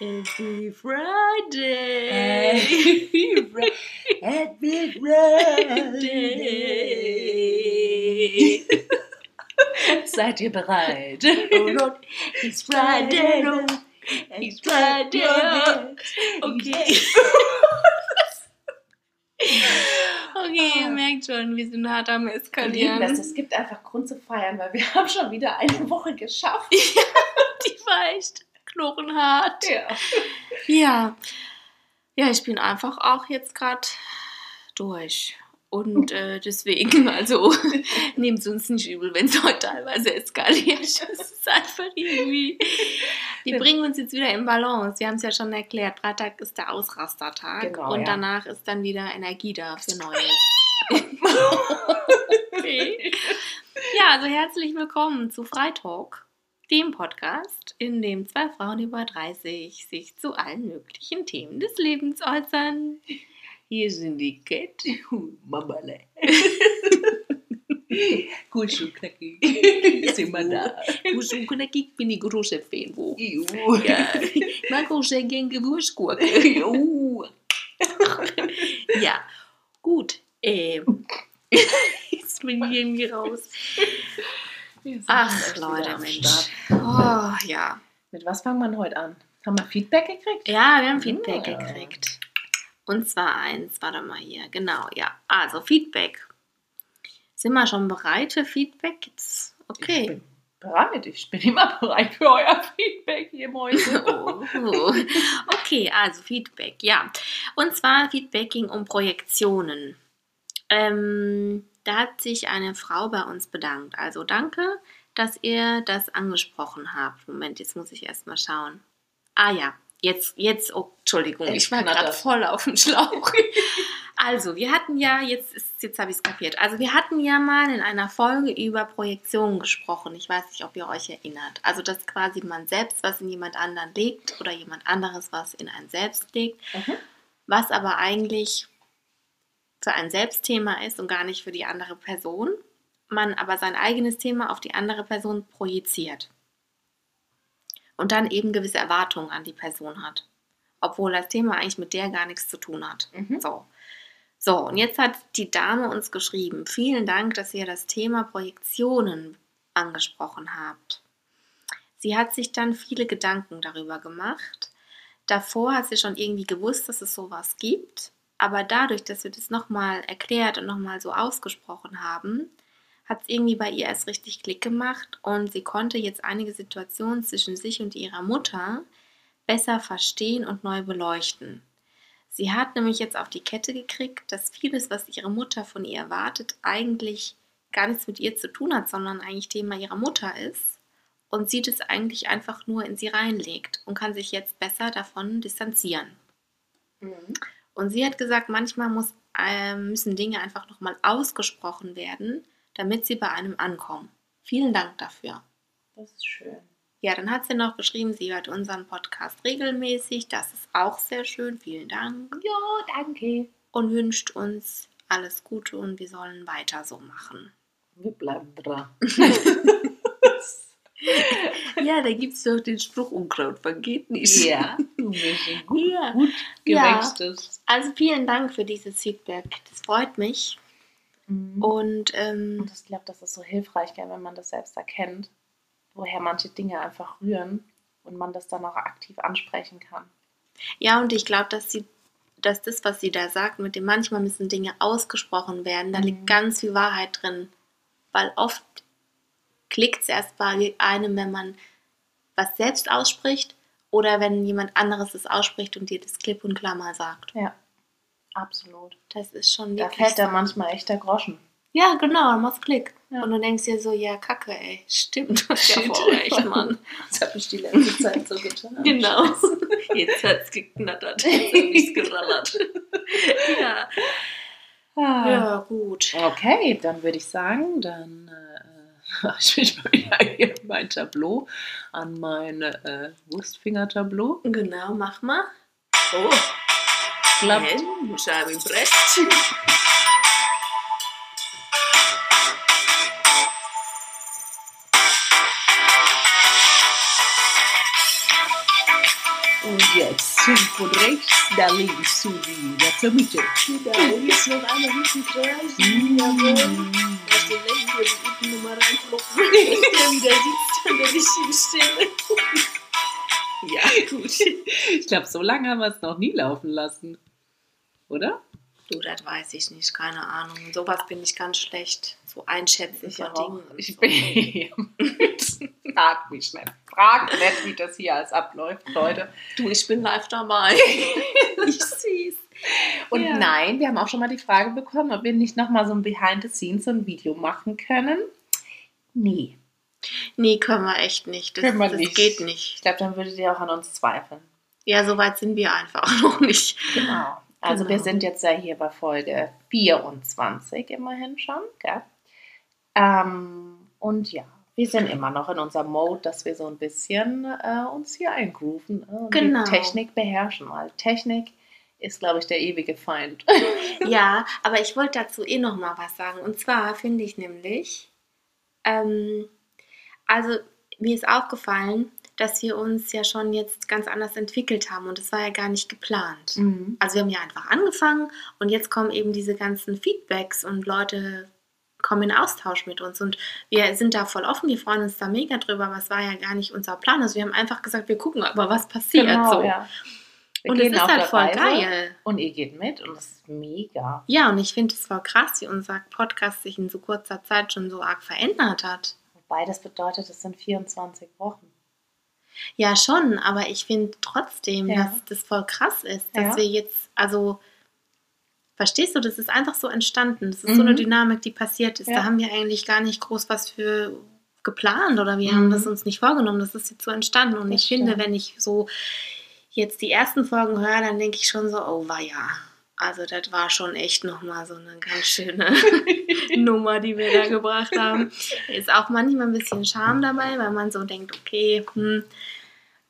Happy Friday! Happy Fri- Happy Friday! Seid ihr bereit? Oh Lord, it's Friday, it's Friday. Okay. Okay, ihr merkt schon, wir sind hart am Eskalieren. das. Es gibt einfach Grund zu feiern, weil wir haben schon wieder eine Woche geschafft. Die war echt knochenhart. Ja. Ja. Ja, ich bin einfach auch jetzt gerade durch. Und äh, deswegen, also nehmt es uns nicht übel, wenn es heute teilweise eskaliert. Es ist einfach irgendwie. Die bringen uns jetzt wieder in Balance. Sie haben es ja schon erklärt. Freitag ist der Ausrastertag Genau, und ja. danach ist dann wieder Energie da für Neues. okay. Ja, also herzlich willkommen zu Freitalk, dem Podcast, in dem zwei Frauen über 30 sich zu allen möglichen Themen des Lebens äußern. Hier sind die Cat und Mamale. Gut, schon knackig. Sind wir da. Ich bin die große Fan, wo. Juhu. Ja, ich mag auch sehr gerne. Juhu. Ja, gut. Ähm. Jetzt bin ich irgendwie raus. Ach, Leute, Mensch. Oh, ja. Mit was fangen wir heute an? Haben wir Feedback gekriegt? Ja, wir haben Feedback Ja. gekriegt. Und zwar eins, warte mal hier. Genau, ja. Also Feedback. Sind wir schon bereit für Feedback? Jetzt, Ich okay. bin bereit. Ich bin immer bereit für euer Feedback, ihr Mäuse. Oh, oh. Okay, also Feedback, ja. Und zwar Feedback ging um Projektionen. Ähm, da hat sich eine Frau bei uns bedankt. Also danke, dass ihr das angesprochen habt. Moment, jetzt muss ich erst mal schauen. Ah ja, jetzt, jetzt, oh, Entschuldigung, ich war gerade voll auf dem Schlauch. Also, wir hatten ja, jetzt, ist, jetzt habe ich es kapiert. Also, wir hatten ja mal in einer Folge über Projektionen gesprochen. Ich weiß nicht, ob ihr euch erinnert. Also, dass quasi man selbst was in jemand anderen legt oder jemand anderes was in ein Selbst legt, Mhm. was aber eigentlich für ein Selbstthema ist und gar nicht für die andere Person. Man aber sein eigenes Thema auf die andere Person projiziert. Und dann eben gewisse Erwartungen an die Person hat. Obwohl das Thema eigentlich mit der gar nichts zu tun hat. Mhm. So. So, und jetzt hat die Dame uns geschrieben, vielen Dank, dass ihr das Thema Projektionen angesprochen habt. Sie hat sich dann viele Gedanken darüber gemacht. Davor hat sie schon irgendwie gewusst, dass es sowas gibt, aber dadurch, dass wir das nochmal erklärt und nochmal so ausgesprochen haben, hat es irgendwie bei ihr erst richtig Klick gemacht und sie konnte jetzt einige Situationen zwischen sich und ihrer Mutter besser verstehen und neu beleuchten. Sie hat nämlich jetzt auf die Kette gekriegt, dass vieles, was ihre Mutter von ihr erwartet, eigentlich gar nichts mit ihr zu tun hat, sondern eigentlich Thema ihrer Mutter ist und sie das eigentlich einfach nur in sie reinlegt und kann sich jetzt besser davon distanzieren. Mhm. Und sie hat gesagt, manchmal muss, äh, müssen Dinge einfach nochmal ausgesprochen werden, damit sie bei einem ankommen. Vielen Dank dafür. Das ist schön. Ja, dann hat sie noch geschrieben, sie hört unseren Podcast regelmäßig. Das ist auch sehr schön. Vielen Dank. Ja, danke. Und wünscht uns alles Gute und wir sollen weiter so machen. Wir bleiben dran. Ja, da gibt es doch den Spruch, Unkraut vergeht nicht. ja, sind gut, Ja. gut Ja. gewächstes. Also vielen Dank für dieses Feedback. Das freut mich. Mhm. Und ähm, Und ich glaube, das ist so hilfreich, gell, wenn man das selbst erkennt, woher manche Dinge einfach rühren und man das dann auch aktiv ansprechen kann. ja, und ich glaube, dass sie, dass das, was sie da sagt, mit dem manchmal müssen Dinge ausgesprochen werden, da Mhm. liegt ganz viel Wahrheit drin. Weil oft klickt es erst bei einem, wenn man was selbst ausspricht oder wenn jemand anderes es ausspricht und dir das klipp und klar mal sagt. Ja, absolut. Das ist schon Da fällt da manchmal echt der Groschen. Ja, genau, dann machst Klick. Ja. Und du denkst dir so, ja, kacke, ey. Stimmt, du hast ja voll recht, Mann. Das hat mich die letzte Zeit so getan. Genau. Jetzt hat's geknattert. Jetzt hab ich's gerallert. ja. Ah. ja, gut. Okay, dann würde ich sagen, dann äh, ich mich mal wieder hier mein Tableau an mein äh, Wurstfinger-Tableau. Genau, mach mal. So. Klappt. Scheibe im Brett. Und jetzt von rechts nach links zu dir, zur Mitte. Genau, und jetzt noch einmal richtig rein. Jawohl. Hier die unten nochmal reinploppen. Dass der wieder sitzt an der richtigen Stelle. Ja, gut. Ich glaube, so lange haben wir es noch nie laufen lassen. Oder? Du, das weiß ich nicht, keine Ahnung. Sowas bin ich ganz schlecht. So einschätzen von auch. Dingen. und Ich so. bin. Frag mich nicht. Frag nicht, wie das hier alles abläuft, Leute. Du, ich bin live dabei. ich seh's. Und Ja. nein, wir haben auch schon mal die Frage bekommen, ob wir nicht nochmal so ein Behind the Scenes, so ein Video machen können. Nee. Nee, können wir echt nicht. Das, Können wir das nicht. geht nicht. Ich glaube, dann würdet ihr auch an uns zweifeln. Ja, so weit sind wir einfach noch nicht. Genau. Also Genau. wir sind jetzt ja hier bei Folge 24 immerhin schon, gell? Ähm, und ja, wir sind immer noch in unserem Mode, dass wir so ein bisschen äh, uns hier eingrooven und Genau. Technik beherrschen, weil Technik ist, glaube ich, der ewige Feind. Ja, aber ich wollte dazu eh noch mal was sagen. Und zwar finde ich nämlich, ähm, also mir ist aufgefallen, dass wir uns ja schon jetzt ganz anders entwickelt haben und das war ja gar nicht geplant. Mhm. Also wir haben ja einfach angefangen und jetzt kommen eben diese ganzen Feedbacks und Leute kommen in Austausch mit uns und wir sind da voll offen, wir freuen uns da mega drüber, aber es war ja gar nicht unser Plan. Also wir haben einfach gesagt, wir gucken aber, was passiert. Genau, so. ja. Wir Und es ist halt voll Reise geil. Und ihr geht mit und das ist mega. Ja, und ich finde es voll krass, wie unser Podcast sich in so kurzer Zeit schon so arg verändert hat. Wobei das bedeutet, es sind 24 Wochen. Ja, schon, aber ich finde trotzdem, Ja. dass das voll krass ist, dass Ja. wir jetzt, also, verstehst du, das ist einfach so entstanden. Das ist so eine Mhm. Dynamik, die passiert ist. Ja. Da haben wir eigentlich gar nicht groß was für geplant oder wir Mhm. haben das uns nicht vorgenommen. Das ist jetzt so entstanden. Und Das ich finde, stimmt. wenn ich so jetzt die ersten Folgen höre, dann denke ich schon so, oh ja. Also das war schon echt nochmal so eine ganz schöne Nummer, die wir da gebracht haben. Ist auch manchmal ein bisschen Charme dabei, weil man so denkt, okay, hm.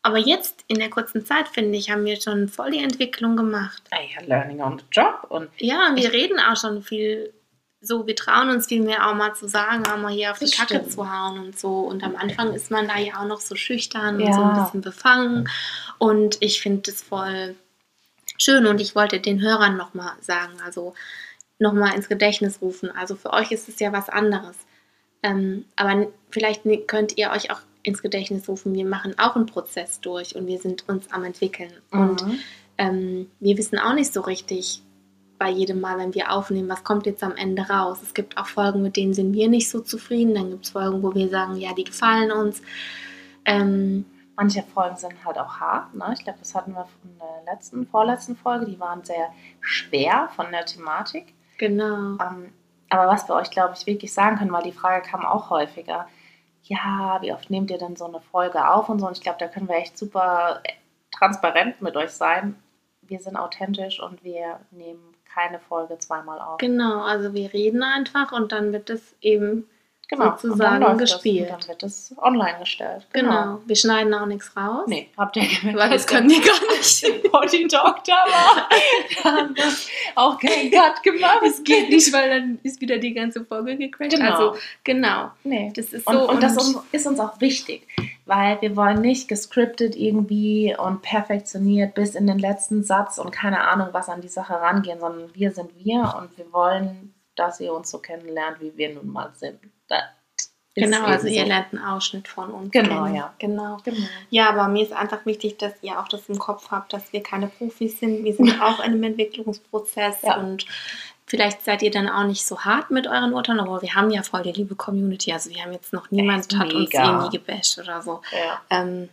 Aber jetzt in der kurzen Zeit, finde ich, haben wir schon voll die Entwicklung gemacht. Ja, Learning on the Job. Und Ja, und wir reden auch schon viel so, wir trauen uns viel mehr auch mal zu sagen, auch mal hier auf die Das Kacke stimmt. zu hauen und so. Und am Anfang ist man da ja auch noch so schüchtern und Ja. so ein bisschen befangen. Und ich finde das voll schön und ich wollte den Hörern nochmal sagen, also nochmal ins Gedächtnis rufen. Also für euch ist es ja was anderes. Ähm, aber vielleicht könnt ihr euch auch ins Gedächtnis rufen, wir machen auch einen Prozess durch und wir sind uns am entwickeln. Und Mhm. ähm, wir wissen auch nicht so richtig bei jedem Mal, wenn wir aufnehmen, was kommt jetzt am Ende raus. Es gibt auch Folgen, mit denen sind wir nicht so zufrieden. Dann gibt es Folgen, wo wir sagen, ja, die gefallen uns. Ähm, Manche Folgen sind halt auch hart. Ne? Ich glaube, das hatten wir von der letzten, vorletzten Folge. Die waren sehr schwer von der Thematik. genau. Ähm, aber was wir euch, glaube ich, wirklich sagen können, weil die Frage kam auch häufiger. Ja, wie oft nehmt ihr denn so eine Folge auf und so? Und ich glaube, da können wir echt super transparent mit euch sein. Wir sind authentisch und wir nehmen keine Folge zweimal auf. Genau, also wir reden einfach und dann wird es eben Genau. sozusagen und gespielt. Das, und dann wird es online gestellt. Genau. Wir schneiden auch nichts raus. Nee, habt ihr gemerkt, Weil das können die gar nicht. Body Doctor war? Da haben wir auch keinen Cut gemacht. Das geht nicht, weil dann ist wieder die ganze Folge gecrashed. Genau. Also, genau. Nee. Das ist Und, so. und das ist uns auch wichtig, weil wir wollen nicht gescriptet irgendwie und perfektioniert bis in den letzten Satz und keine Ahnung was an die Sache rangehen, sondern wir sind wir und wir wollen, dass ihr uns so kennenlernt, wie wir nun mal sind. Das Genau, also so. ihr lernt einen Ausschnitt von uns Genau, kennen. ja. Genau. Genau. Ja, aber mir ist einfach wichtig, dass ihr auch das im Kopf habt, dass wir keine Profis sind. Wir sind auch in einem Entwicklungsprozess Ja. und vielleicht seid ihr dann auch nicht so hart mit euren Urteilen, aber wir haben ja voll die liebe Community. Also wir haben jetzt noch niemand hat uns irgendwie gebasht oder so. Ja. Ähm,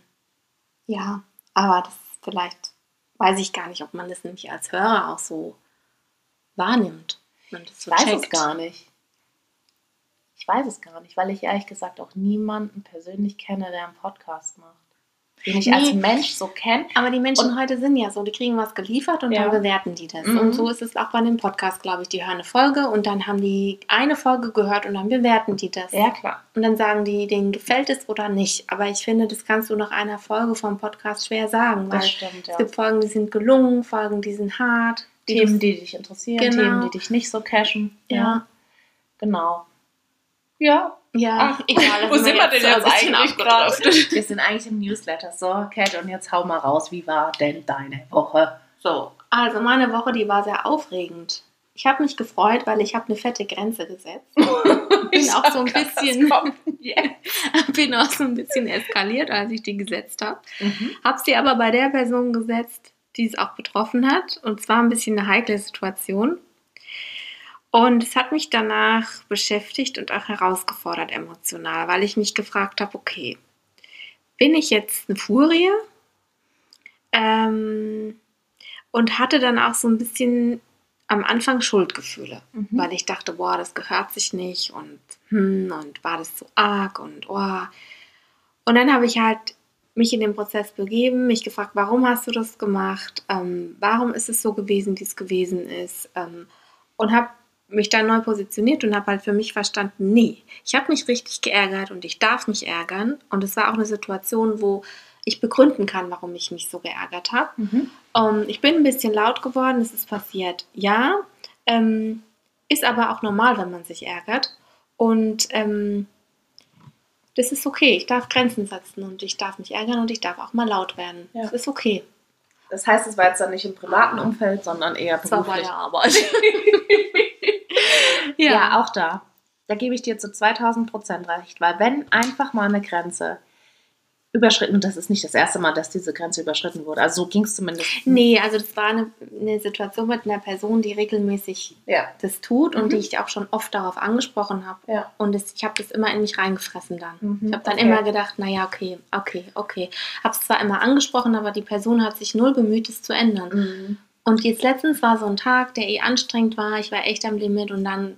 ja, aber das ist vielleicht, weiß ich gar nicht, ob man das nämlich als Hörer auch so wahrnimmt. Man das Ich so weiß checkt. es gar nicht. Ich weiß es gar nicht, weil ich ehrlich gesagt auch niemanden persönlich kenne, der einen Podcast macht. Den ich Nee. als Mensch so kenne. Aber die Menschen heute sind ja so, die kriegen was geliefert und Ja. dann bewerten die das. Mhm. Und so ist es auch bei dem Podcast, glaube ich. Die hören eine Folge und dann haben die eine Folge gehört und dann bewerten die das. Ja, klar. Und dann sagen die, denen gefällt es oder nicht. Aber ich finde, das kannst du nach einer Folge vom Podcast schwer sagen, weil stimmt, ja. es gibt Folgen, die sind gelungen, Folgen, die sind hart. die Themen, die dich interessieren, Genau. Themen, die dich nicht so cashen. Ja. Genau. Ja. Ja, Ach, egal. wo sind wir denn jetzt eigentlich gerade? Wir sind eigentlich im Newsletter. So, Cat, und jetzt hau mal raus. Wie war denn deine Woche? So, also meine Woche, die war sehr aufregend. Ich habe mich gefreut, weil ich habe eine fette Grenze gesetzt. bin auch so ein bisschen- Bin auch so ein bisschen eskaliert, als ich die gesetzt habe. Mhm. Habe sie aber bei der Person gesetzt, die es auch betroffen hat. Und zwar ein bisschen eine heikle Situation. Und es hat mich danach beschäftigt und auch herausgefordert emotional, weil ich mich gefragt habe, okay, bin ich jetzt eine Furie? Ähm, und hatte dann auch so ein bisschen am Anfang Schuldgefühle, Mhm. weil ich dachte, boah, das gehört sich nicht und hm, und war das zu arg und oh. Und dann habe ich halt mich in den Prozess begeben, mich gefragt, warum hast du das gemacht? Ähm, warum ist es so gewesen, wie es gewesen ist? Ähm, und habe mich dann neu positioniert und habe halt für mich verstanden, nee, ich habe mich richtig geärgert und ich darf mich ärgern. Und es war auch eine Situation, wo ich begründen kann, warum ich mich so geärgert habe. Mhm. Ähm, ich bin ein bisschen laut geworden, es ist passiert. Ja, ähm, ist aber auch normal, wenn man sich ärgert. Und ähm, das ist okay. Ich darf Grenzen setzen und ich darf mich ärgern und ich darf auch mal laut werden. Ja. Das ist okay. Das heißt, es war jetzt dann nicht im privaten Umfeld, sondern eher Das war bei beruflich. der Arbeit. Ja. auch da. Da gebe ich dir zu 2000 Prozent recht, weil wenn einfach mal eine Grenze überschritten, und das ist nicht das erste Mal, dass diese Grenze überschritten wurde, also so ging es zumindest. Nee, also das war eine, eine Situation mit einer Person, die regelmäßig Ja. das tut und Mhm. die ich auch schon oft darauf angesprochen habe. Ja. Und das, ich habe das immer in mich reingefressen dann. Mhm, Ich habe dann okay. immer gedacht, naja, okay, okay, okay. Habe es zwar immer angesprochen, aber die Person hat sich null bemüht, es zu ändern. Mhm. Und jetzt letztens war so ein Tag, der eh anstrengend war. Ich war echt am Limit und dann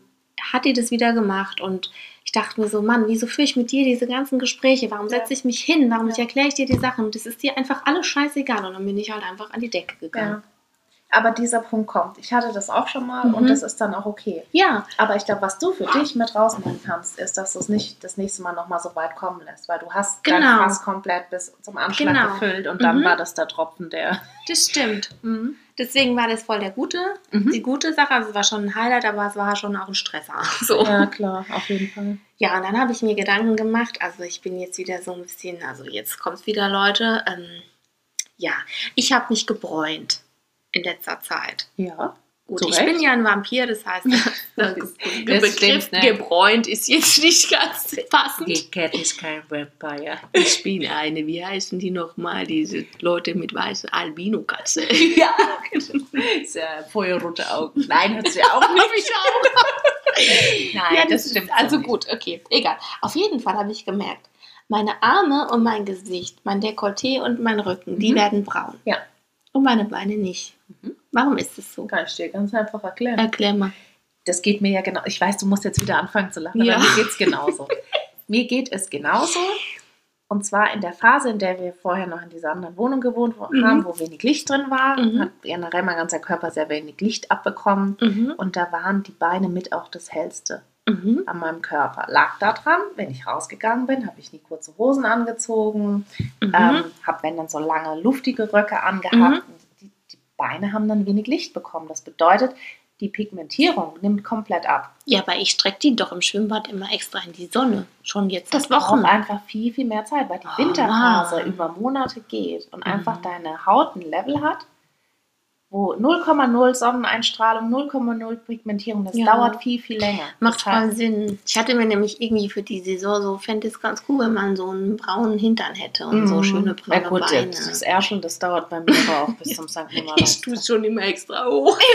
hat die das wieder gemacht und ich dachte mir so, Mann, wieso führe ich mit dir diese ganzen Gespräche? Warum setze ich mich hin? Warum erkläre ich dir die Sachen? Das ist dir einfach alles scheißegal. Und dann bin ich halt einfach an die Decke gegangen. Aber dieser Punkt kommt. Ich hatte das auch schon mal Mhm. und das ist dann auch okay. Ja, Aber ich glaube, was du für dich mit rausnehmen kannst, ist, dass du es nicht das nächste Mal nochmal so weit kommen lässt, weil du hast dein Genau. Fass komplett bis zum Anschlag Genau. gefüllt und dann Mhm. war das der Tropfen, der... das stimmt. Mhm. Deswegen war das voll der gute, Mhm. die gute Sache. Also es war schon ein Highlight, aber es war schon auch ein Stresser. So. Ja, klar, auf jeden Fall. Ja, und dann habe ich mir Gedanken gemacht. Also ich bin jetzt wieder so ein bisschen, also jetzt kommt es wieder, Leute. Ähm, ja, ich habe mich gebräunt in letzter Zeit. Ja. Gut, ich bin ja ein Vampir, das heißt, der Begriff ne? gebräunt ist jetzt nicht ganz passend. Cat ist kein Vampire. Ich bin eine, wie heißen die nochmal, diese Leute mit weißer Albino-Katze? Ja, ist ja feuerrote Augen. Nein, hat sie auch nicht. ich auch. Nein, ja, das das, stimmt. Also nicht. gut, okay, egal. Auf jeden Fall habe ich gemerkt, meine Arme und mein Gesicht, mein Dekolleté und mein Rücken, die Mhm. werden braun. Ja. Und meine Beine nicht. Mhm. Warum ist es so? Kann ich dir ganz einfach erklären. Erklär mal. Das geht mir ja genau. Ich weiß, du musst jetzt wieder anfangen zu lachen, Ja. aber mir geht es genauso. mir geht es genauso. Und zwar in der Phase, in der wir vorher noch in dieser anderen Wohnung gewohnt wo- Mhm. haben, wo wenig Licht drin war, Mhm. hat generell mein ganzer Körper sehr wenig Licht abbekommen. Mhm. Und da waren die Beine mit auch das hellste Mhm. an meinem Körper. Lag daran, wenn ich rausgegangen bin, habe ich nie kurze Hosen angezogen, Mhm. ähm, habe wenn dann so lange luftige Röcke angehabt. Und Die, die Beine haben dann wenig Licht bekommen. Das bedeutet, die Pigmentierung nimmt komplett ab. ja, aber ich strecke die doch im Schwimmbad immer extra in die Sonne. Schon jetzt Das braucht einfach viel, viel mehr Zeit, weil die Oh, Winterphase Mann. über Monate geht und Mhm. einfach deine Haut ein Level hat, wo 0,0 Sonneneinstrahlung, 0,0 Pigmentierung, das Ja. dauert viel, viel länger. Macht Das heißt, voll Sinn. Ich hatte mir nämlich irgendwie für die Saison so, fände es ganz cool, wenn man so einen braunen Hintern hätte und so Mhm. schöne braune ja, gut, Beine. Das Erscheln, das dauert bei mir aber auch bis zum St. Nimmerleins. Ich tue es schon immer extra hoch.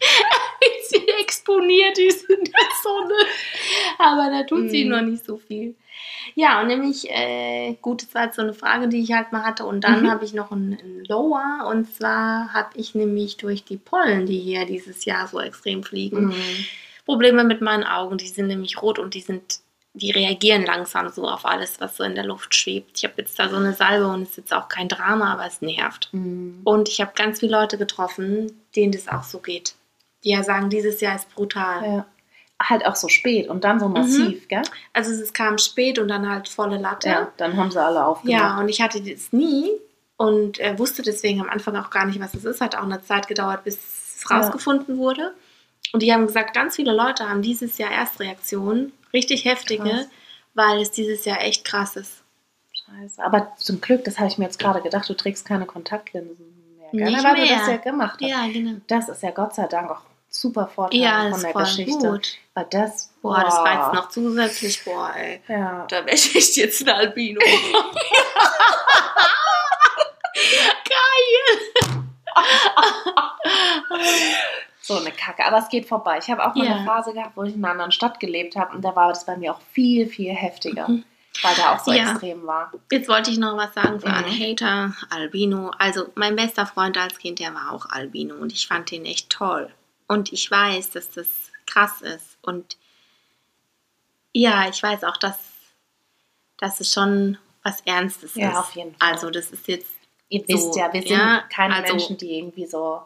Sie exponiert ist in der Sonne. Aber da tut sie Mhm. noch nicht so viel. Ja, und nämlich, äh, gut, das war jetzt so eine Frage, die ich halt mal hatte. Und dann Mhm. habe ich noch einen, einen Lower. Und zwar habe ich nämlich durch die Pollen, die hier dieses Jahr so extrem fliegen, Mhm. Probleme mit meinen Augen. Die sind nämlich rot und die sind, die reagieren langsam so auf alles, was so in der Luft schwebt. Ich habe jetzt da so eine Salbe und es ist jetzt auch kein Drama, aber es nervt. Mhm. Und ich habe ganz viele Leute getroffen, denen das auch so geht. Die ja sagen, dieses Jahr ist brutal. Ja. Halt auch so spät und dann so massiv, gell? Also es kam spät und dann halt volle Latte. Ja, dann haben sie alle aufgemacht. Ja, und ich hatte das nie und äh, wusste deswegen am Anfang auch gar nicht, was es ist. Hat auch eine Zeit gedauert, bis es Ja. rausgefunden wurde. Und die haben gesagt, ganz viele Leute haben dieses Jahr Erstreaktionen, richtig heftige, Krass. weil es dieses Jahr echt krass ist. Scheiße. Aber zum Glück, das habe ich mir jetzt gerade gedacht, du trägst keine Kontaktlinsen mehr. Gell? Nicht weil du mehr. das ja gemacht hast. Ja, genau. Das ist ja Gott sei Dank auch super Vorteil Ja, von das der Geschichte. gut. Weil das, Boah, das war jetzt noch zusätzlich, boah, ey. Ja. Da wäre ich echt jetzt ein Albino. So eine Kacke. Aber es geht vorbei. Ich habe auch mal Ja. eine Phase gehabt, wo ich in einer anderen Stadt gelebt habe und da war das bei mir auch viel, viel heftiger, Mhm. weil da auch so Ja. extrem war. Jetzt wollte ich noch was sagen für Mhm. alle Hater, Albino. Also mein bester Freund als Kind, der war auch Albino und ich fand den echt toll. Und ich weiß, dass das krass ist. Und ja, ich weiß auch, dass, dass es schon was Ernstes Ja, ist. auf jeden Fall. Also das ist jetzt, Ihr wisst So, ja, wir sind ja, keine also- Menschen, die irgendwie so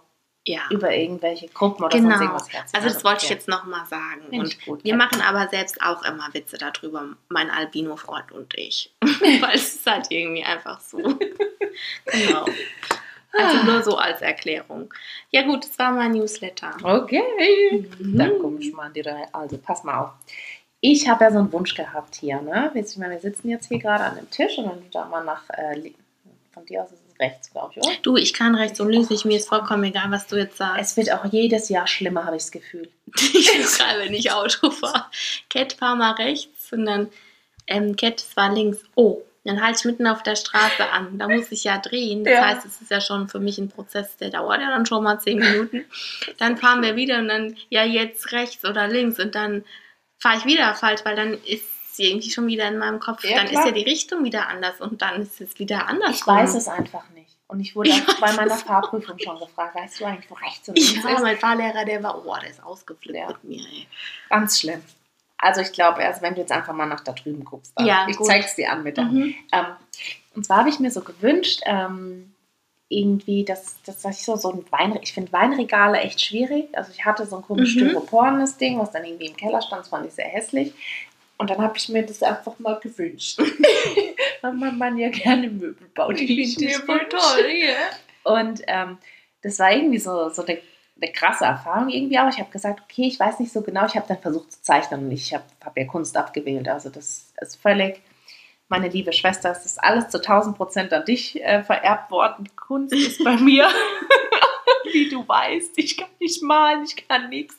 ja. über irgendwelche Gruppen oder Genau. sonst irgendwas herziehen. Also das wollte ich jetzt nochmal sagen. Finde Und gut, wir ja. machen aber selbst auch immer Witze darüber, mein Albino-Freund und ich. Weil es ist halt irgendwie einfach so. genau. Also nur so als Erklärung. Ja gut, das war mein Newsletter. Okay. Mhm. Dann komm ich mal dir rein. Also pass mal auf. Ich habe ja so einen Wunsch gehabt hier, ne? Ich meine, wir sitzen jetzt hier gerade an dem Tisch und wenn du da mal nach äh, von dir aus ist es rechts, glaube ich, oder? Du, ich kann rechts und links nicht, mir ist vollkommen egal, was du jetzt sagst. Es wird auch jedes Jahr schlimmer, habe ich das Gefühl. Ich gerade, wenn ich Auto fahre. Cat, fahr mal rechts und dann ähm, Cat, war links. Oh, dann halte ich mitten auf der Straße an. Da muss ich ja drehen. Das Ja. heißt, es ist ja schon für mich ein Prozess, der dauert ja dann schon mal zehn Minuten. Dann fahren wir wieder und dann, ja, jetzt rechts oder links und dann fahre ich wieder falsch, weil dann ist es irgendwie schon wieder in meinem Kopf. Ja, dann klar. ist ja die Richtung wieder anders und dann ist es wieder anders. Ich weiß es einfach nicht. Und ich wurde Ich auch bei meiner Fahrprüfung schon gefragt, weißt du eigentlich, wo rechts und links Ja, ist? mein Fahrlehrer, der war, oh, der ist ausgeflippt Ja. mit mir, ey. Ganz schlimm. Also ich glaube erst, wenn du jetzt einfach mal nach da drüben guckst. Dann. Ja, ich gut. zeig's dir an mit Mhm. Ähm, und zwar habe ich mir so gewünscht, ähm, irgendwie, dass, dass ich so, so ein Wein, ich finde Weinregale echt schwierig. Also ich hatte so ein komisches Mhm. styropornes Ding, was dann irgendwie im Keller stand, das fand ich sehr hässlich. Und dann habe ich mir das einfach mal gewünscht. Weil man, man ja gerne Möbel baut. die ich mir wünsche. ja. Und ähm, das war irgendwie so, so eine, eine krasse Erfahrung irgendwie, aber ich habe gesagt, okay, ich weiß nicht so genau, ich habe dann versucht zu zeichnen und ich habe hab ja Kunst abgewählt. Also das ist völlig, meine liebe Schwester, es ist alles zu 1000 Prozent an dich äh, vererbt worden. Kunst ist bei mir, wie du weißt, ich kann nicht malen, ich kann nichts.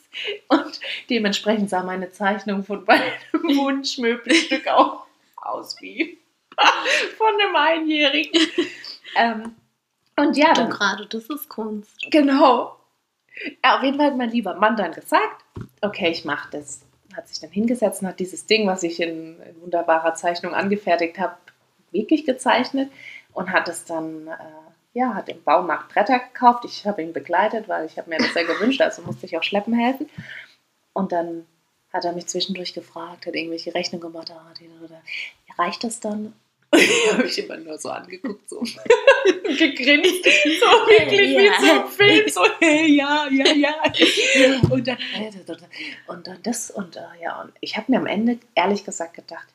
Und dementsprechend sah meine Zeichnung von meinem Wunschmöbelstück auch aus wie von einem Einjährigen. ähm, und ja, Du dann gerade, das ist Kunst. Genau. Ja, auf jeden Fall hat mein lieber Mann dann gesagt, okay, ich mache das. Hat sich dann hingesetzt und hat dieses Ding, was ich in, in wunderbarer Zeichnung angefertigt habe, wirklich gezeichnet und hat es dann, äh, ja, hat im Baumarkt Bretter gekauft. Ich habe ihn begleitet, weil ich habe mir das sehr gewünscht, also musste ich auch schleppen helfen. Und dann hat er mich zwischendurch gefragt, hat irgendwelche Rechnungen gemacht, ah, die, die, die, reicht das dann? habe ich immer nur so angeguckt, so gegrinst, so wirklich Ja. wie so ein Film, so hey, ja, ja, ja. Und dann, und dann das und äh, ja, und ich habe mir am Ende ehrlich gesagt gedacht,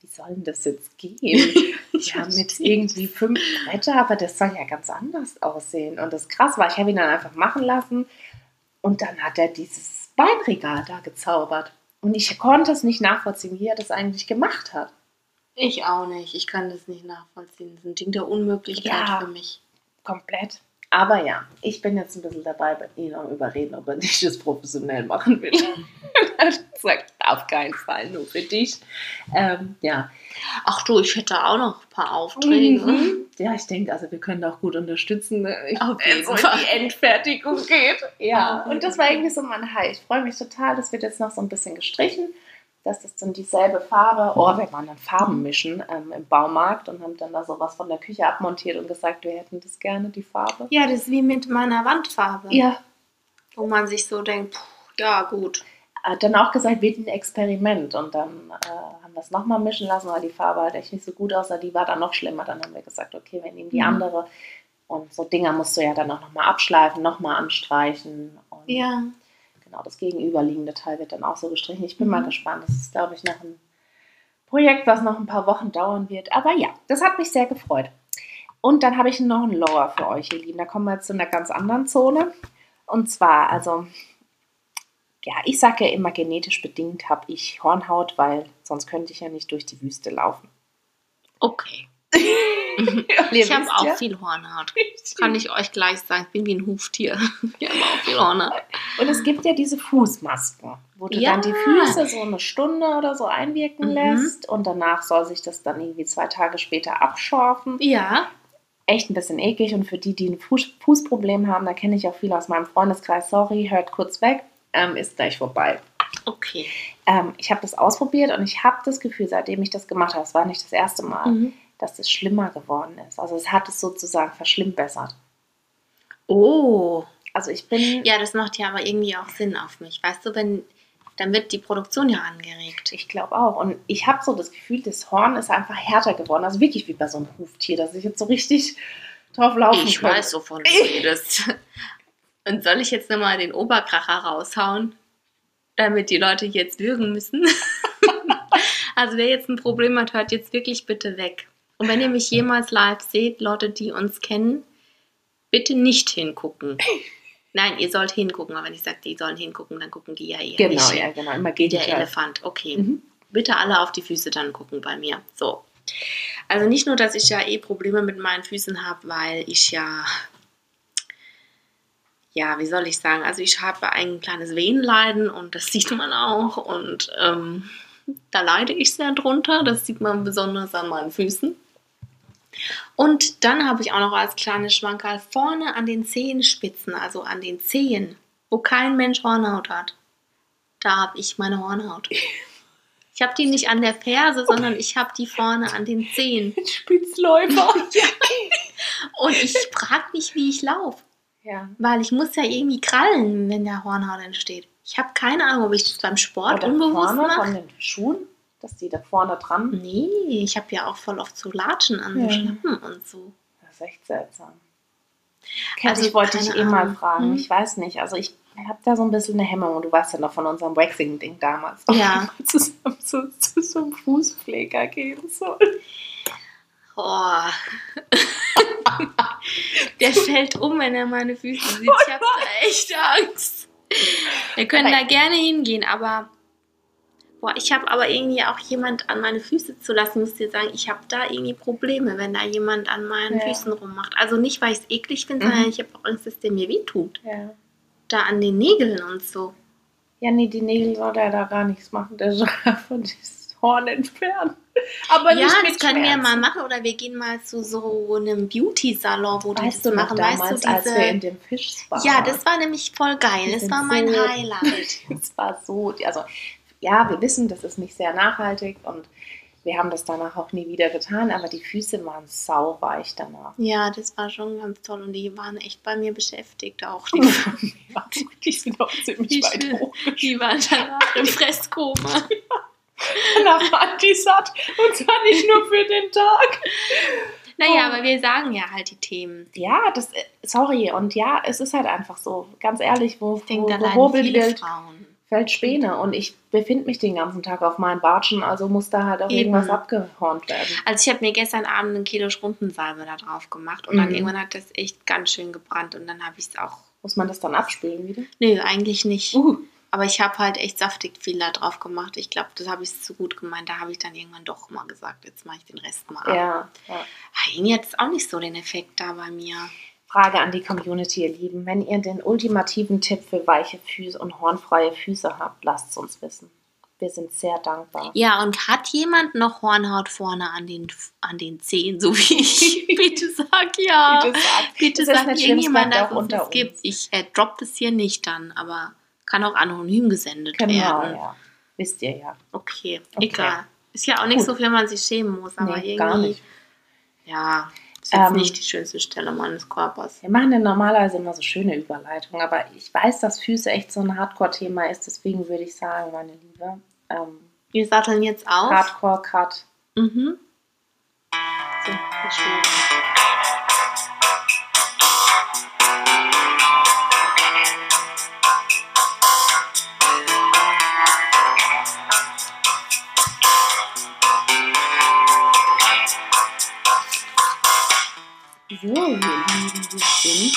wie soll denn das jetzt gehen? Wir haben jetzt irgendwie fünf Bretter, aber das soll ja ganz anders aussehen. Und das krass war, ich habe ihn dann einfach machen lassen und dann hat er dieses Weinregal da gezaubert. Und ich konnte es nicht nachvollziehen, wie er das eigentlich gemacht hat. Ich auch nicht. Ich kann das nicht nachvollziehen. Das ist ein Ding der Unmöglichkeit Ja. für mich. Komplett. Aber ja, ich bin jetzt ein bisschen dabei, bei ihn am Überreden, ob er nicht das professionell machen will. er hat gesagt, auf keinen Fall, nur für dich. Ähm, ja. Ach du, ich hätte auch noch ein paar Aufträge. Mhm. Ja, ich denke, also wir können da auch gut unterstützen, ne? ich, Auf jeden so in Fall. die Endfertigung geht. Ja, und das war irgendwie so mein High. Ich freue mich total, das wird jetzt noch so ein bisschen gestrichen, dass das dann dieselbe Farbe, oh, wir waren dann Farben mischen ähm, im Baumarkt und haben dann da sowas von der Küche abmontiert und gesagt, wir hätten das gerne, die Farbe. Ja, das ist wie mit meiner Wandfarbe. Ja, Wo man sich so denkt, puh, ja gut. hat dann auch gesagt, wird ein Experiment. Und dann äh, haben wir es nochmal mischen lassen, weil die Farbe halt echt nicht so gut aussah. Die war dann noch schlimmer. Dann haben wir gesagt, okay, wir nehmen die Mhm. andere. Und so Dinger musst du ja dann auch nochmal abschleifen, nochmal anstreichen. Ja. Genau, das gegenüberliegende Teil wird dann auch so gestrichen. Ich bin mal Mhm. gespannt. Das ist, glaube ich, noch ein Projekt, was noch ein paar Wochen dauern wird. Aber ja, das hat mich sehr gefreut. Und dann habe ich noch einen Lower für euch, ihr Lieben. Da kommen wir jetzt zu einer ganz anderen Zone. Und zwar, also, ja, ich sage ja immer, genetisch bedingt habe ich Hornhaut, weil sonst könnte ich ja nicht durch die Wüste laufen. Okay. Ihr Ich habe auch ja. viel Hornhaut. Kann ich euch gleich sagen. Ich bin wie ein Huftier. Ich habe auch viel Hornhaut. Und es gibt ja diese Fußmasken, wo du Ja. dann die Füße so eine Stunde oder so einwirken Mhm. lässt und danach soll sich das dann irgendwie zwei Tage später abschorfen. Ja. Echt ein bisschen eklig und für die, die ein Fuß Fußproblem haben, da kenne ich auch viele aus meinem Freundeskreis, sorry, hört kurz weg, ähm, ist gleich vorbei. Okay. Ähm, ich habe das ausprobiert und ich habe das Gefühl, seitdem ich das gemacht habe, es war nicht das erste Mal, Mhm. Dass es schlimmer geworden ist. Also es hat es sozusagen verschlimmbessert. Oh. Also ich bin, Ja, das macht ja aber irgendwie auch Sinn auf mich. Weißt du, wenn, dann wird die Produktion ja angeregt. ich glaube auch. Und ich habe so das Gefühl, das Horn ist einfach härter geworden. Also wirklich wie bei so einem Huftier, dass ich jetzt so richtig drauf laufen Ich könnte. weiß, wovon du redest. Und soll ich jetzt nochmal den Oberkracher raushauen, damit die Leute jetzt würgen müssen? also wer jetzt ein Problem hat, hört jetzt wirklich bitte weg. Und wenn ihr mich jemals live seht, Leute, die uns kennen, bitte nicht hingucken. Nein, ihr sollt hingucken, aber wenn ich sage, die sollen hingucken, dann gucken die ja eher Genau, nicht. ja, genau. Immer geht der. Elefant. Okay. Mhm. Bitte alle auf die Füße dann gucken bei mir. So. Also nicht nur, dass ich ja eh Probleme mit meinen Füßen habe, weil ich ja, ja, wie soll ich sagen, also ich habe ein kleines Venenleiden und das sieht man auch und ähm, da leide ich sehr drunter. Das sieht man besonders an meinen Füßen. Und dann habe ich auch noch als kleines Schwankerl vorne an den Zehenspitzen, also an den Zehen, wo kein Mensch Hornhaut hat. Da habe ich meine Hornhaut. Ich habe die nicht an der Ferse, sondern ich habe die vorne an den Zehen. Spitzläufer. Und ich frage mich, wie ich laufe. ja. Weil ich muss ja irgendwie krallen, wenn der Hornhaut entsteht. Ich habe keine Ahnung, ob ich das beim Sport Oder unbewusst vorne mache. von den Schuhen, dass die da vorne dran. Nee, ich habe ja auch voll oft so Latschen an, so Ja. Schlappen und so. Das ist echt seltsam. Kat, Also, ich wollte dich eh mal fragen. Hm? Ich weiß nicht. Also ich habe da so ein bisschen eine Hemmung. Und du weißt ja noch von unserem Waxing-Ding damals. Ja. Zusammen zu, zu so einem Fußpfleger gehen soll. Oh. Der fällt um, wenn er meine Füße sieht. Ich habe da echt Angst. Wir können da gerne hingehen, aber boah, ich habe aber irgendwie auch jemand an meine Füße zu lassen. Muss dir sagen, ich habe da irgendwie Probleme, wenn da jemand an meinen Ja. Füßen rummacht. Also nicht, weil ich es eklig finde, Mhm. sondern ich habe auch Angst, dass der mir wehtut. Ja. Da an den Nägeln und so. Ja, nee, die Nägel soll der da gar nichts machen. Der soll einfach dieses Horn entfernen. Aber ja, nicht das können wir Schmerzen. mal machen oder wir gehen mal zu so einem Beauty-Salon, wo die Weißt das du noch machen. damals, weißt du, als wir in diese. dem Fischspa Ja, waren? das war nämlich voll geil. Die Das war mein so- Highlight. Es war so, also ja, wir wissen, das ist nicht sehr nachhaltig und wir haben das danach auch nie wieder getan, aber die Füße waren sauweich danach. Ja, das war schon ganz toll und die waren echt bei mir beschäftigt auch. Die, Die sind auch ziemlich Die weit hoch. die waren danach im Fresskoma. Nach Antisat und zwar nicht nur für den Tag. Naja, Oh. aber wir sagen ja halt die Themen. Ja, das, äh, sorry, und ja, es ist halt einfach so, ganz ehrlich, wo, Ich denke, wo, wo leiden Hobel viele Frauen. Fällt Späne und ich befinde mich den ganzen Tag auf meinen Batschen, also muss da halt auch Eben. irgendwas abgehornt werden. Also ich habe mir gestern Abend ein Kilo Schrumpensalbe da drauf gemacht und dann Mhm. irgendwann hat das echt ganz schön gebrannt und dann habe ich es auch. Muss man das dann abspülen wieder? Nö, eigentlich nicht. Uh, Aber ich habe halt echt saftig viel da drauf gemacht. Ich glaube, das habe ich zu gut gemeint. Da habe ich dann irgendwann doch mal gesagt, jetzt mache ich den Rest mal ab. ja, ja. Hat es auch nicht so den Effekt da bei mir. Frage an die Community, ihr Lieben. Wenn ihr den ultimativen Tipp für weiche Füße und hornfreie Füße habt, lasst es uns wissen. Wir sind sehr dankbar. Ja, und hat jemand noch Hornhaut vorne an den, an den Zehen, so wie ich? Bitte sag ja. Bitte sagt, Bitte es irgendjemand, dass es es gibt. Ich äh, droppe das hier nicht dann, aber kann auch anonym gesendet Genau, werden. ja. Wisst ihr ja. Okay, Okay. egal. Ist ja auch nicht Gut. so, viel man sich schämen muss, aber Nee, irgendwie. gar nicht. Ja, ist jetzt Ähm, nicht die schönste Stelle meines Körpers. Wir machen ja normalerweise immer so schöne Überleitungen, aber ich weiß, dass Füße echt so ein Hardcore-Thema ist, deswegen würde ich sagen, meine Liebe, ähm, Wir satteln jetzt auf. Hardcore-Cut. Mhm. So, schön. So, ihr Lieben, wir sind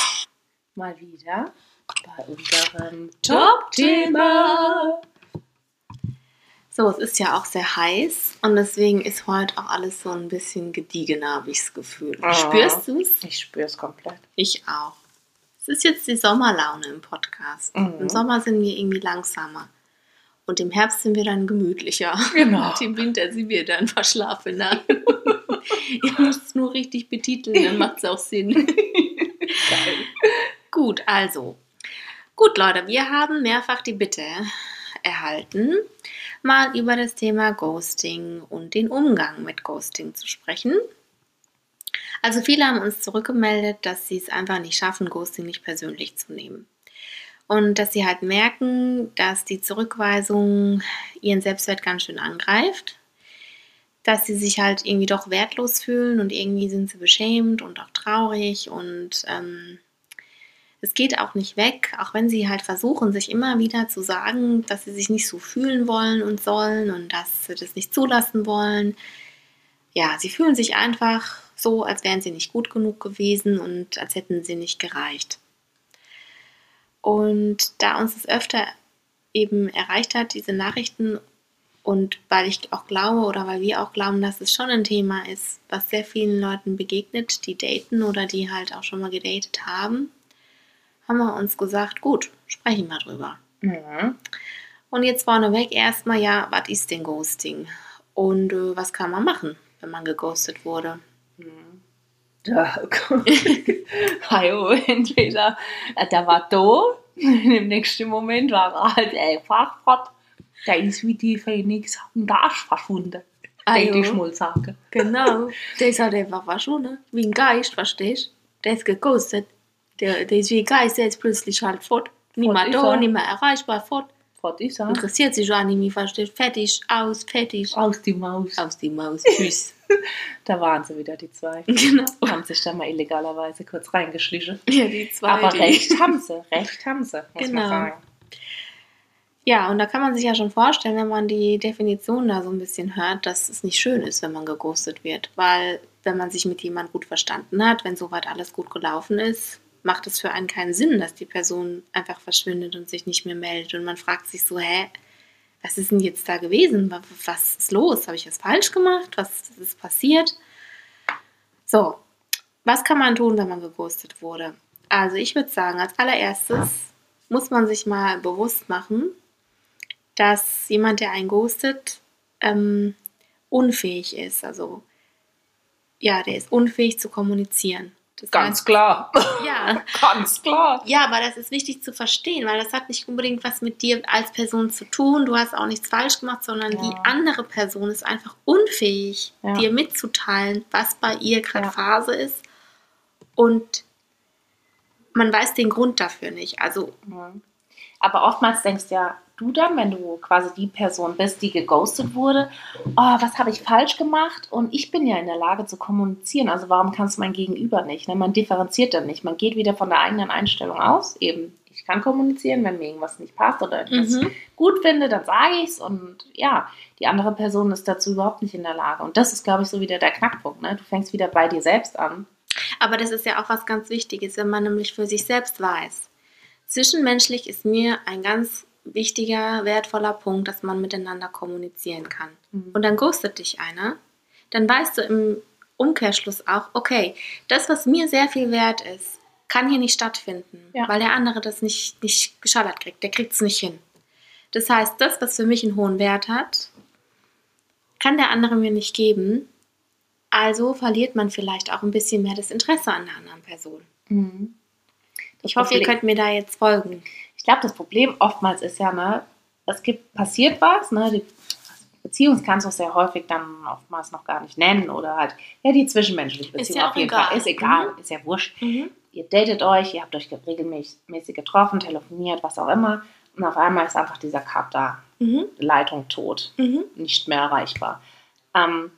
mal wieder bei unserem Top-Thema. So, es ist ja auch sehr heiß und deswegen ist heute auch alles so ein bisschen gediegener, habe ich das Gefühl. Ah. Spürst du es? Ich spüre es komplett. Ich auch. Es ist jetzt die Sommerlaune im Podcast. Mhm. Im Sommer sind wir irgendwie langsamer. Und im Herbst sind wir dann gemütlicher. Genau. Und im Winter sind wir dann verschlafener. Ihr müsst es nur richtig betiteln, dann macht es auch Sinn. Gut, also. Gut, Leute, wir haben mehrfach die Bitte erhalten, mal über das Thema Ghosting und den Umgang mit Ghosting zu sprechen. Also viele haben uns zurückgemeldet, dass sie es einfach nicht schaffen, Ghosting nicht persönlich zu nehmen. Und dass sie halt merken, dass die Zurückweisung ihren Selbstwert ganz schön angreift. Dass sie sich halt irgendwie doch wertlos fühlen und irgendwie sind sie beschämt und auch traurig und ähm, es geht auch nicht weg, auch wenn sie halt versuchen, sich immer wieder zu sagen, dass sie sich nicht so fühlen wollen und sollen und dass sie das nicht zulassen wollen. Ja, sie fühlen sich einfach so, als wären sie nicht gut genug gewesen und als hätten sie nicht gereicht. Und da uns das öfter eben erreicht hat, diese Nachrichten, und weil ich auch glaube oder weil wir auch glauben, dass es schon ein Thema ist, was sehr vielen Leuten begegnet, die daten oder die halt auch schon mal gedatet haben, haben wir uns gesagt, gut, sprechen wir drüber. Mhm. Und jetzt vorneweg erstmal, ja, was ist denn Ghosting? Und äh, was kann man machen, wenn man geghostet wurde? Da, Hajo, entweder äh, der war da, im nächsten Moment war er halt einfach fort. Der ist wie die Phoenix Gas verschwunden. Ah, Denke jo. ich mal sagen. Genau, der ist halt einfach verschwunden, wie ein Geist, verstehst du? Der ist geghostet. Der, der ist wie ein Geist, der ist plötzlich halt fort. Nicht mehr ist da, nicht mehr erreichbar, fort. Fort ist er. Interessiert sich auch nicht mehr, verstehst du? Fertig, aus, fertig. Aus die Maus. Aus die Maus, tschüss. Da waren sie wieder, die zwei. genau. Haben sich da mal illegalerweise kurz reingeschlichen. Ja, die zwei. Aber die- recht haben sie, recht haben sie, muss Genau. man sagen. Ja, und da kann man sich ja schon vorstellen, wenn man die Definition da so ein bisschen hört, dass es nicht schön ist, wenn man geghostet wird. Weil, wenn man sich mit jemandem gut verstanden hat, wenn soweit alles gut gelaufen ist, macht es für einen keinen Sinn, dass die Person einfach verschwindet und sich nicht mehr meldet. Und man fragt sich so, hä, was ist denn jetzt da gewesen? Wa- Was ist los? Habe ich was falsch gemacht? Was ist passiert? So, was kann man tun, wenn man geghostet wurde? Also ich würde sagen, als allererstes muss man sich mal bewusst machen, dass jemand, der einen ghostet, ähm, unfähig ist. Also ja, der ist unfähig zu kommunizieren. Das Ganz klar. heißt, ja, Ganz klar. ja, aber das ist wichtig zu verstehen, weil das hat nicht unbedingt was mit dir als Person zu tun. Du hast auch nichts falsch gemacht, sondern Ja. die andere Person ist einfach unfähig, Ja. dir mitzuteilen, was bei ihr gerade Ja. Phase ist. Und man weiß den Grund dafür nicht. Also. Aber oftmals denkst ja du dann, wenn du quasi die Person bist, die geghostet wurde, oh, was habe ich falsch gemacht? Und ich bin ja in der Lage zu kommunizieren. Also warum kannst du mein Gegenüber nicht? Ne? Man differenziert dann nicht. Man geht wieder von der eigenen Einstellung aus. Eben, ich kann kommunizieren, wenn mir irgendwas nicht passt oder etwas Mhm. gut finde, dann sage ich es. Und ja, die andere Person ist dazu überhaupt nicht in der Lage. Und das ist, glaube ich, so wieder der Knackpunkt. Ne? Du fängst wieder bei dir selbst an. aber das ist ja auch was ganz Wichtiges, wenn man nämlich für sich selbst weiß. Zwischenmenschlich ist mir ein ganz wichtiger, wertvoller Punkt, dass man miteinander kommunizieren kann. Mhm. Und dann ghostet dich einer, dann weißt du im Umkehrschluss auch, okay, das, was mir sehr viel wert ist, kann hier nicht stattfinden, Ja. weil der andere das nicht, nicht geschallert kriegt. Der kriegt es nicht hin. Das heißt, das, was für mich einen hohen Wert hat, kann der andere mir nicht geben. Also verliert man vielleicht auch ein bisschen mehr das Interesse an der anderen Person. Mhm. Ich hoffe, ihr könnt mir da jetzt folgen. Ich glaube, das Problem oftmals ist ja, ne, es gibt, passiert was, ne, die Beziehung kannst du sehr häufig dann oftmals noch gar nicht nennen oder halt, ja, die zwischenmenschliche Beziehung ja auf jeden egal. Fall. Ist egal, Mhm. ist ja wurscht. Ihr datet euch, ihr habt euch regelmäßig getroffen, telefoniert, was auch immer. Und auf einmal ist einfach dieser Cut da, Mhm. Leitung tot, Mhm. nicht mehr erreichbar. Ähm,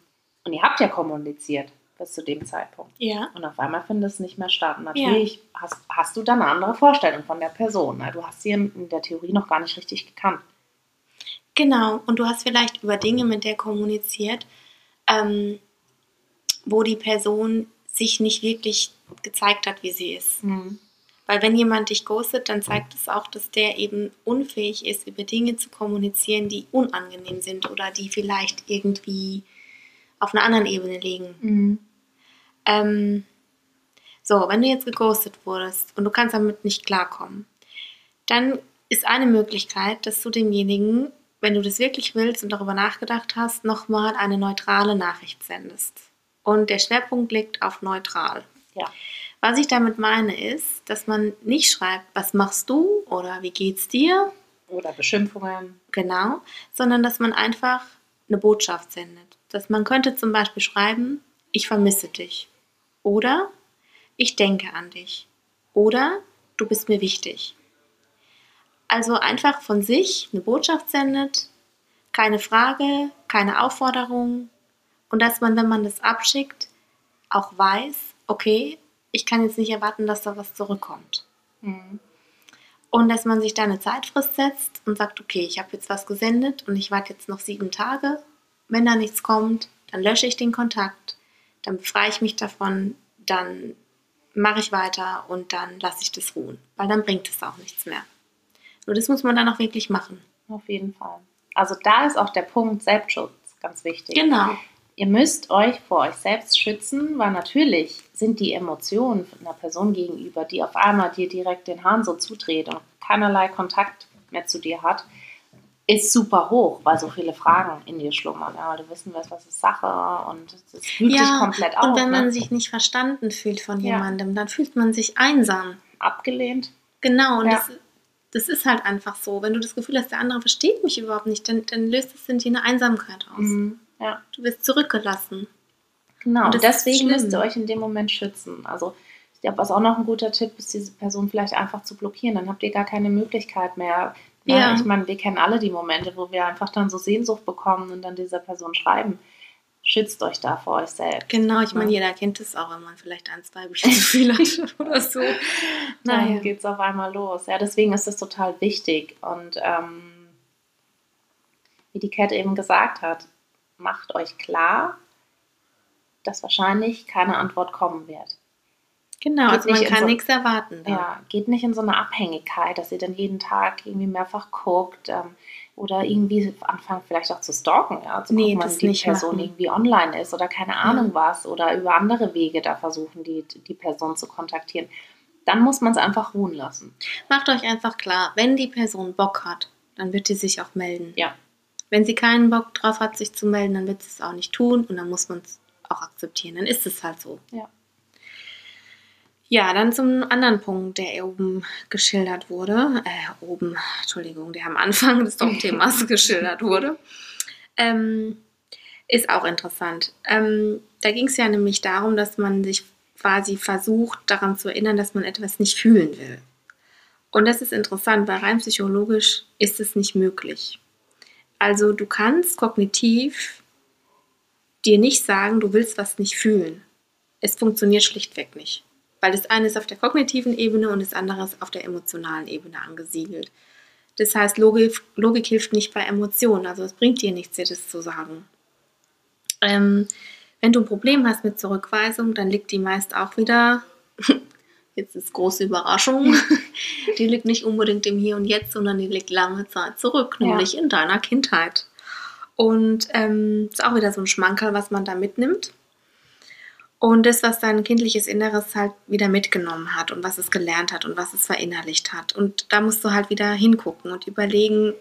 und ihr habt ja kommuniziert bis zu dem Zeitpunkt. Ja. Und auf einmal findet es nicht mehr statt. Natürlich hast, hast du dann eine andere Vorstellung von der Person. Ne? Du hast sie in, der Theorie noch gar nicht richtig gekannt. Genau, und du hast vielleicht über Dinge mit der kommuniziert, ähm, wo die Person sich nicht wirklich gezeigt hat, wie sie ist. Weil wenn jemand dich ghostet, dann zeigt es auch, dass der eben unfähig ist, über Dinge zu kommunizieren, die unangenehm sind oder die vielleicht irgendwie auf einer anderen Ebene liegen. Mhm. Ähm, so, wenn du jetzt geghostet wurdest und du kannst damit nicht klarkommen, dann ist eine Möglichkeit, dass du demjenigen, wenn du das wirklich willst und darüber nachgedacht hast, nochmal eine neutrale Nachricht sendest. Und der Schwerpunkt liegt auf neutral. Ja. Was ich damit meine ist, dass man nicht schreibt, was machst du oder wie geht's dir, Oder Beschimpfungen. genau, sondern dass man einfach eine Botschaft sendet. Dass man könnte zum Beispiel schreiben, ich vermisse dich. Oder ich denke an dich. Oder du bist mir wichtig. Also einfach von sich eine Botschaft sendet, keine Frage, keine Aufforderung und dass man, wenn man das abschickt, auch weiß, okay, ich kann jetzt nicht erwarten, dass da was zurückkommt. Mhm. Und dass man sich da eine Zeitfrist setzt und sagt, okay, ich habe jetzt was gesendet und ich warte jetzt noch sieben Tage. Wenn da nichts kommt, dann lösche ich den Kontakt, dann befreie ich mich davon, dann mache ich weiter und dann lasse ich das ruhen, weil dann bringt es auch nichts mehr. Nur das muss man dann auch wirklich machen. Auf jeden Fall. Also da ist auch der Punkt Selbstschutz ganz wichtig. Genau. Ihr müsst euch vor euch selbst schützen, weil natürlich sind die Emotionen einer Person gegenüber, die auf einmal dir direkt den Hahn so zudreht und keinerlei Kontakt mehr zu dir hat, ist super hoch, weil so viele Fragen in dir schlummern. Ja, weil du wissen willst, was ist Sache und es fühlt dich komplett auf. und wenn man ne? sich nicht verstanden fühlt von Ja. jemandem, dann fühlt man sich einsam. abgelehnt. Genau, und Ja. das, das ist halt einfach so. Wenn du das Gefühl hast, der andere versteht mich überhaupt nicht, dann, dann löst es in dir eine Einsamkeit aus. Mhm. Ja. Du wirst zurückgelassen. Genau, Und deswegen müsst ihr euch in dem Moment schützen. Also, ich glaube, was auch noch ein guter Tipp ist, diese Person vielleicht einfach zu blockieren. Dann habt ihr gar keine Möglichkeit mehr. Ne? Ja. Ich meine, wir kennen alle die Momente, wo wir einfach dann so Sehnsucht bekommen und dann dieser Person schreiben. Schützt euch da vor euch selbst. Genau, ich meine, Ja. jeder kennt es auch, wenn man vielleicht ein, zwei Bücher zu viel hat oder so. Dann Naja. geht es auf einmal los. Ja, deswegen ist das total wichtig. Und ähm, wie die Cat eben gesagt hat, macht euch klar, dass wahrscheinlich keine Antwort kommen wird. Genau, Geht also man kann so- nichts erwarten. Da. Ja, geht nicht in so eine Abhängigkeit, dass ihr dann jeden Tag irgendwie mehrfach guckt ähm, oder irgendwie anfangt vielleicht auch zu stalken, ja, zu Nee, gucken, das die nicht Person machen. irgendwie online ist oder keine Ahnung was oder über andere Wege da versuchen, die, die Person zu kontaktieren. Dann muss man es einfach ruhen lassen. Macht euch einfach klar, wenn die Person Bock hat, dann wird sie sich auch melden. Ja. Wenn sie keinen Bock drauf hat, sich zu melden, dann wird sie es auch nicht tun und dann muss man es auch akzeptieren. Dann ist es halt so. Ja. Ja, dann zum anderen Punkt, der oben geschildert wurde. Äh, oben, Entschuldigung, der am Anfang des Themas geschildert wurde. Ähm, ist auch interessant. Ähm, da ging es ja nämlich darum, dass man sich quasi versucht, daran zu erinnern, dass man etwas nicht fühlen will. Und das ist interessant, weil rein psychologisch ist es nicht möglich. Also du kannst kognitiv dir nicht sagen, du willst was nicht fühlen. Es funktioniert schlichtweg nicht. Weil das eine ist auf der kognitiven Ebene und das andere ist auf der emotionalen Ebene angesiedelt. Das heißt, Logik, Logik hilft nicht bei Emotionen. Also es bringt dir nichts, dir das zu sagen. Ähm, wenn du ein Problem hast mit Zurückweisung, dann liegt die meist auch wieder, jetzt ist große Überraschung, die liegt nicht unbedingt im Hier und Jetzt, sondern die liegt lange Zeit zurück, Ja. nämlich in deiner Kindheit. Und ähm, ist auch wieder so ein Schmankerl, was man da mitnimmt. Und das, was dein kindliches Inneres halt wieder mitgenommen hat und was es gelernt hat und was es verinnerlicht hat. Und da musst du halt wieder hingucken und überlegen,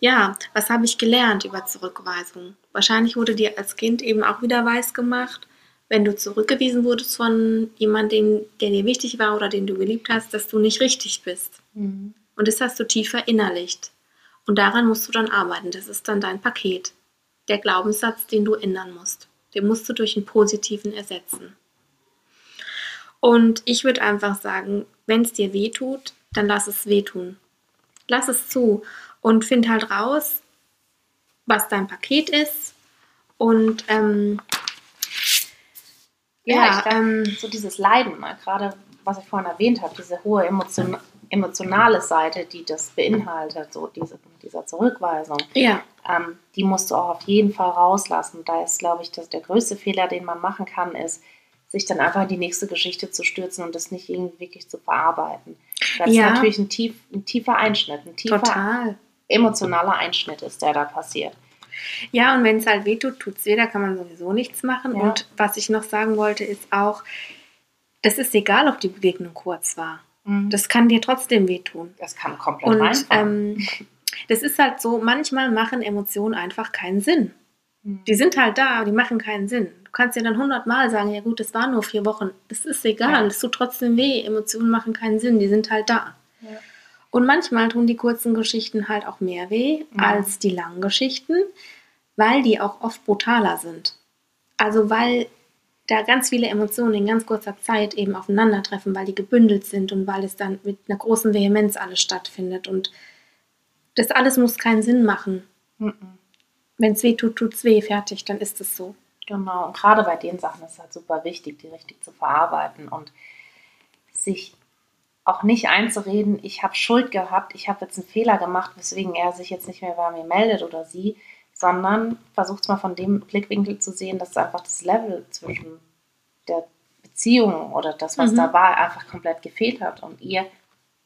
ja, was habe ich gelernt über Zurückweisung? Wahrscheinlich wurde dir als Kind eben auch wieder weiß gemacht, wenn du zurückgewiesen wurdest von jemandem, der dir wichtig war oder den du geliebt hast, dass du nicht richtig bist. Mhm. Und das hast du tief verinnerlicht. Und daran musst du dann arbeiten. Das ist dann dein Paket. Der Glaubenssatz, den du ändern musst. Den musst du durch einen positiven ersetzen. Und ich würde einfach sagen, wenn es dir weh tut, dann lass es wehtun. Lass es zu und find halt raus, was dein Paket ist. Und ähm, Ja, Ja, glaub, ähm, so dieses Leiden, ne? gerade was ich vorhin erwähnt habe, diese hohe emotion emotionale Seite, die das beinhaltet, so diese, dieser Zurückweisung, ja, ähm, die musst du auch auf jeden Fall rauslassen. Da ist, glaube ich, das, der größte Fehler, den man machen kann, ist, sich dann einfach in die nächste Geschichte zu stürzen und das nicht irgendwie wirklich zu verarbeiten. Das Ja. ist natürlich ein, tief, ein tiefer Einschnitt, ein tiefer Total. emotionaler Einschnitt ist, der da passiert. Ja, und wenn es halt wehtut, tut es weh, da kann man sowieso nichts machen. Ja. Und was ich noch sagen wollte, ist auch, das ist egal, ob die Begegnung kurz war. Das kann dir trotzdem wehtun. das kann komplett Und ähm, das ist halt so, manchmal machen Emotionen einfach keinen Sinn. Mhm. Die sind halt da, die machen keinen Sinn. Du kannst dir dann hundertmal sagen, ja gut, das waren nur vier Wochen. Das ist egal, Ja. das tut trotzdem weh. Emotionen machen keinen Sinn, die sind halt da. Ja. Und manchmal tun die kurzen Geschichten halt auch mehr weh Mhm. als die langen Geschichten, weil die auch oft brutaler sind. Also weil da ganz viele Emotionen in ganz kurzer Zeit eben aufeinandertreffen, weil die gebündelt sind und weil es dann mit einer großen Vehemenz alles stattfindet. Und das alles muss keinen Sinn machen. Mhm. Wenn es weh tut, tut es weh, fertig, dann ist es so. Genau, und gerade bei den Sachen ist es halt super wichtig, die richtig zu verarbeiten und sich auch nicht einzureden, ich habe Schuld gehabt, ich habe jetzt einen Fehler gemacht, weswegen er sich jetzt nicht mehr bei mir meldet oder sie, sondern versucht es mal von dem Blickwinkel zu sehen, dass einfach das Level zwischen der Beziehung oder das, was Mhm. da war, einfach komplett gefehlt hat und ihr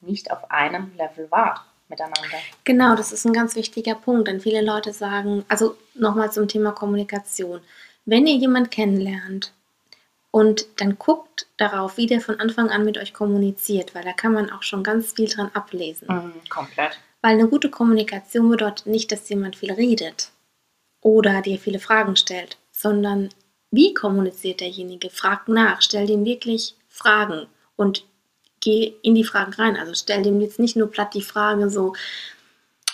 nicht auf einem Level wart miteinander. Genau, das ist ein ganz wichtiger Punkt, denn viele Leute sagen, also nochmal zum Thema Kommunikation. Wenn ihr jemand kennenlernt und dann guckt darauf, wie der von Anfang an mit euch kommuniziert, weil da kann man auch schon ganz viel dran ablesen. Mhm, komplett. Weil eine gute Kommunikation bedeutet nicht, dass jemand viel redet oder dir viele Fragen stellt, sondern wie kommuniziert derjenige? Frag nach, stell dem wirklich Fragen und geh in die Fragen rein. Also stell dem jetzt nicht nur platt die Frage so,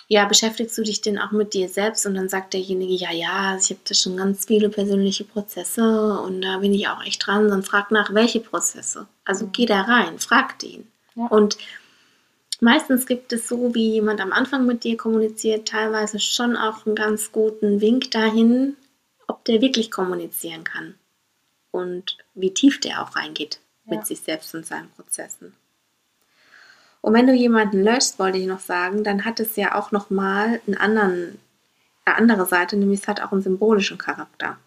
ja, beschäftigst du dich denn auch mit dir selbst? Und dann sagt derjenige, ja, ja, ich habe da schon ganz viele persönliche Prozesse und da bin ich auch echt dran. Dann frag nach, welche Prozesse. Also geh da rein, frag den. Ja. Und meistens gibt es so, wie jemand am Anfang mit dir kommuniziert, teilweise schon auch einen ganz guten Wink dahin, ob der wirklich kommunizieren kann und wie tief der auch reingeht Ja. mit sich selbst und seinen Prozessen. Und wenn du jemanden löschst, wollte ich noch sagen, dann hat es ja auch noch mal einen anderen, eine andere Seite, nämlich es hat auch einen symbolischen Charakter.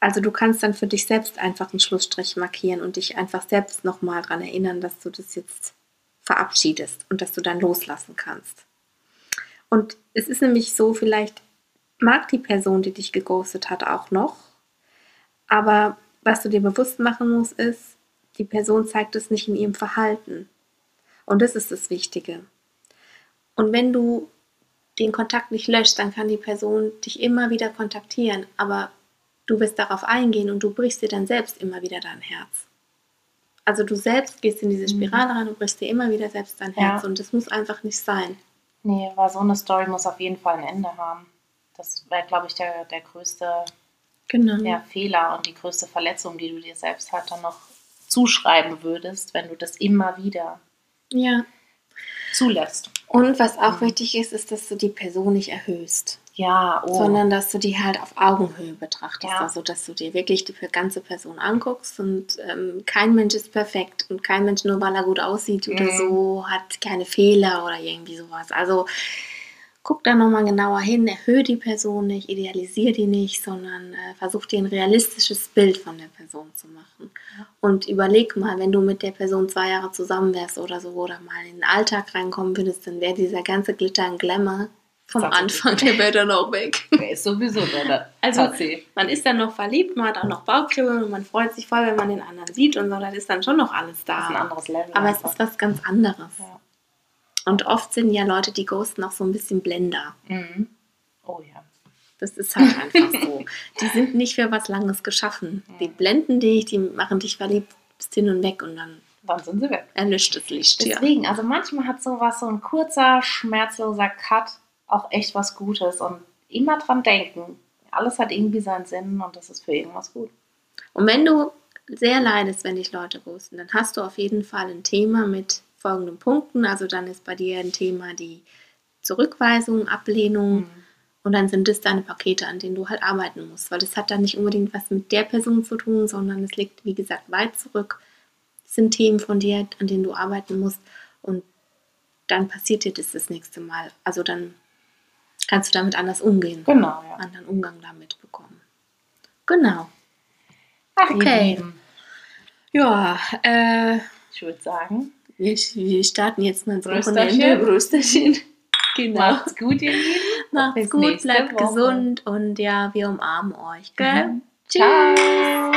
Also du kannst dann für dich selbst einfach einen Schlussstrich markieren und dich einfach selbst nochmal daran erinnern, dass du das jetzt verabschiedest und dass du dann loslassen kannst. Und es ist nämlich so, vielleicht mag die Person, die dich geghostet hat, auch noch, aber was du dir bewusst machen musst, ist, die Person zeigt es nicht in ihrem Verhalten. Und das ist das Wichtige. Und wenn du den Kontakt nicht löscht, dann kann die Person dich immer wieder kontaktieren, aber du wirst darauf eingehen und du brichst dir dann selbst immer wieder dein Herz. Also du selbst gehst in diese Spirale rein und brichst dir immer wieder selbst dein Ja. Herz und das muss einfach nicht sein. Nee, weil so eine Story muss auf jeden Fall ein Ende haben. Das wäre, glaube ich, der, der größte Genau. ja, Fehler und die größte Verletzung, die du dir selbst halt dann noch zuschreiben würdest, wenn du das immer wieder ja. zulässt. Und was auch Mhm. wichtig ist, ist, dass du die Person nicht erhöhst, Ja, oh. sondern dass du die halt auf Augenhöhe betrachtest. Ja. Also, dass du dir wirklich die ganze Person anguckst und ähm, kein Mensch ist perfekt und kein Mensch, nur weil er gut aussieht oder Mhm. so, hat keine Fehler oder irgendwie sowas. Also, guck da nochmal genauer hin, erhöhe die Person nicht, idealisiere die nicht, sondern äh, versuch dir ein realistisches Bild von der Person zu machen. Und überleg mal, wenn du mit der Person zwei Jahre zusammen wärst oder so oder mal in den Alltag reinkommen würdest, dann wäre dieser ganze Glitter und Glamour vom Sattel. Anfang, der wäre dann auch weg. Der ist sowieso der Also, Tatsächlich. man ist dann noch verliebt, man hat auch noch Bauchkribbeln und man freut sich voll, wenn man den anderen sieht und so, das ist dann schon noch alles Das ist ein da. anderes Level. Aber es einfach. ist was ganz anderes. Ja. Und oft sind ja Leute, die ghosten, auch so ein bisschen Blender. Mhm. Oh ja. Das ist halt einfach so. Die sind nicht für was Langes geschaffen. Die blenden dich, die machen dich verliebt, bist hin und weg und dann Dann sind sie weg. erlischt das Licht. Ja. Deswegen, also manchmal hat sowas, so ein kurzer, schmerzloser Cut auch echt was Gutes und immer dran denken. Alles hat irgendwie seinen Sinn und das ist für irgendwas gut. Und wenn du sehr leidest, wenn dich Leute ghosten, dann hast du auf jeden Fall ein Thema mit folgenden Punkten. Also dann ist bei dir ein Thema die Zurückweisung, Ablehnung und dann sind das deine Pakete, an denen du halt arbeiten musst. Weil das hat dann nicht unbedingt was mit der Person zu tun, sondern es liegt, wie gesagt, weit zurück. Das sind Themen von dir, an denen du arbeiten musst und dann passiert dir das das nächste Mal. Also dann kannst du damit anders umgehen, Genau, ja. anderen Umgang damit bekommen. Genau. Ach, Okay. Ja, äh, Ich würde sagen, wir, wir starten jetzt mal ins. Wochenende. Brüsterchen. Genau. macht's gut, ihr Lieben. Macht's gut, bleibt Woche. gesund und ja, wir umarmen euch, gell? Mhm. Tschüss. Ciao.